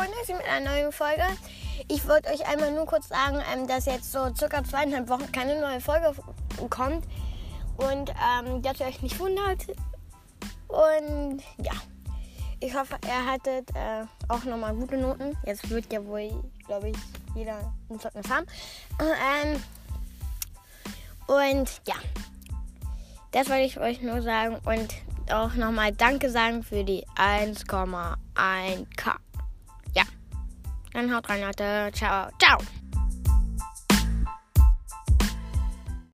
geworden ist mit einer neuen Folge. Ich wollte euch einmal nur kurz sagen, ähm, dass jetzt so circa zweieinhalb Wochen keine neue Folge kommt und ähm, dass ihr euch nicht wundert. Und ja, ich hoffe, ihr hattet äh, auch nochmal gute Noten. Jetzt wird ja wohl, glaube ich, jeder ein Zeugnis haben. Ähm, und ja, das wollte ich euch nur sagen und auch nochmal Danke sagen für die 1,1k. Ja, dann haut rein, Leute. Ciao, ciao.